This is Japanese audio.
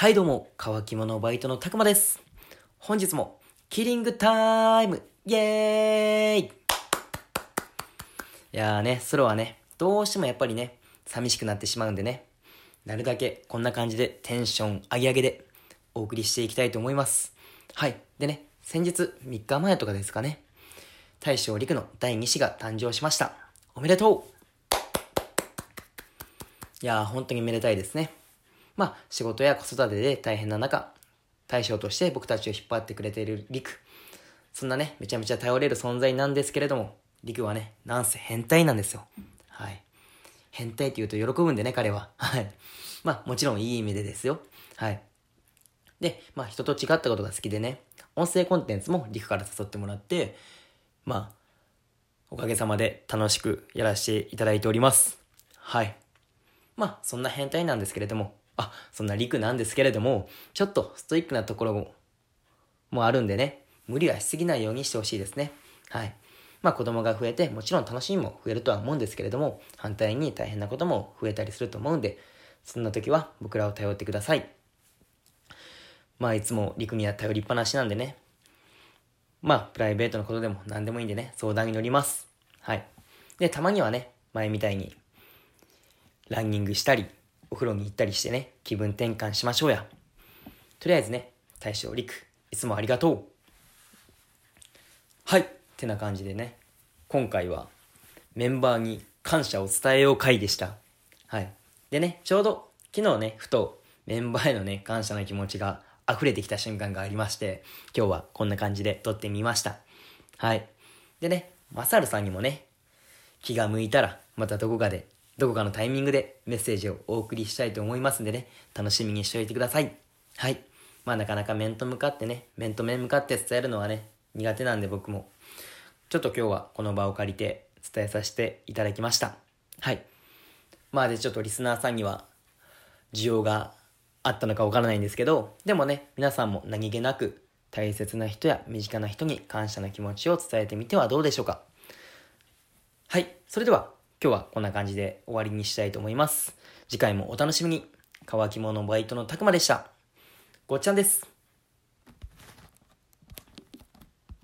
はいどうも、乾き物バイトのたくまです。本日も、キリングタイムイェーイいやーね、ソロはね、どうしてもやっぱりね、寂しくなってしまうんでね、なるだけこんな感じでテンション上げ上げでお送りしていきたいと思います。はい。でね、先日3日前とかですかね、大将陸の第2子が誕生しました。おめでとういやー、本当にめでたいですね。まあ、仕事や子育てで大変な中、大将として僕たちを引っ張ってくれている陸。そんなね、めちゃめちゃ頼れる存在なんですけれども、陸はね、なんせ変態なんですよ。はい。変態って言うと喜ぶんでね、彼は。はい。まあ、もちろんいい意味でですよ。はい。で、まあ、人と違ったことが好きでね、音声コンテンツも陸から誘ってもらって、まあ、おかげさまで楽しくやらせていただいております。はい。まあ、そんな変態なんですけれども、あ、そんな陸なんですけれども、ちょっとストイックなところも、もあるんでね、無理はしすぎないようにしてほしいですね。はい。まあ子供が増えて、もちろん楽しみも増えるとは思うんですけれども、反対に大変なことも増えたりすると思うんで、そんな時は僕らを頼ってください。まあいつも陸には頼りっぱなしなんでね。まあプライベートのことでも何でもいいんでね、相談に乗ります。はい。で、たまにはね、前みたいに、ランニングしたり、風呂に行ったりしてね、気分転換しましょうや。とりあえずね、大将陸、いつもありがとう。はい。ってな感じでね、今回はメンバーに感謝を伝えよう会でした。はい。でね、ちょうど昨日ね、ふとメンバーへのね、感謝の気持ちが溢れてきた瞬間がありまして、今日はこんな感じで撮ってみました。はい。でね、マサルさんにもね、気が向いたら、またどこかで、どこかのタイミングでメッセージをお送りしたいと思いますんでね、楽しみにしておいてください。はい。まあなかなか面と向かってね、面と面向かって伝えるのはね、苦手なんで僕も、ちょっと今日はこの場を借りて伝えさせていただきました。はい。まあでちょっとリスナーさんには、需要があったのかわからないんですけど、でもね、皆さんも何気なく大切な人や身近な人に感謝の気持ちを伝えてみてはどうでしょうか。はい。それでは、今日はこんな感じで終わりにしたいと思います。次回もお楽しみに。乾き物バイトのたくまでした。ごっちゃんです。